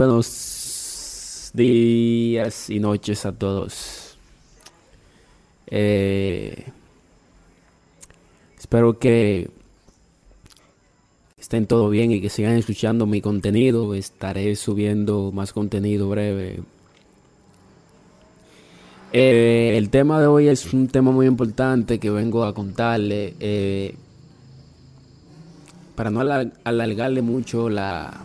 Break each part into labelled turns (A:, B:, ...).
A: Buenos días y noches a todos. Eh, espero que estén todo bien y que sigan escuchando mi contenido. Estaré subiendo más contenido breve. Eh, el tema de hoy es un tema muy importante que vengo a contarle. Eh, para no alargarle mucho la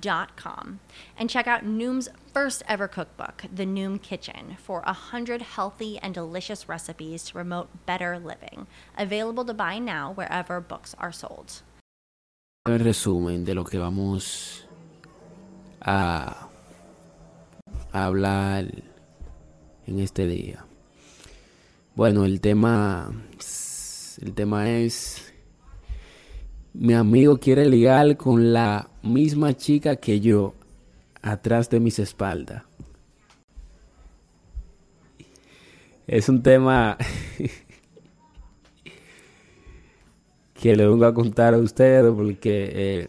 B: noom.com and check out Noom's first ever cookbook, The Noom Kitchen, for 100 healthy and delicious recipes to promote better living. Available to buy now wherever books are sold.
A: El resumen de lo que vamos a, a hablar en este día. Bueno, el tema el tema es mi amigo quiere ligar con la misma chica que yo atrás de mis espaldas. Es un tema que le vengo a contar a ustedes porque eh,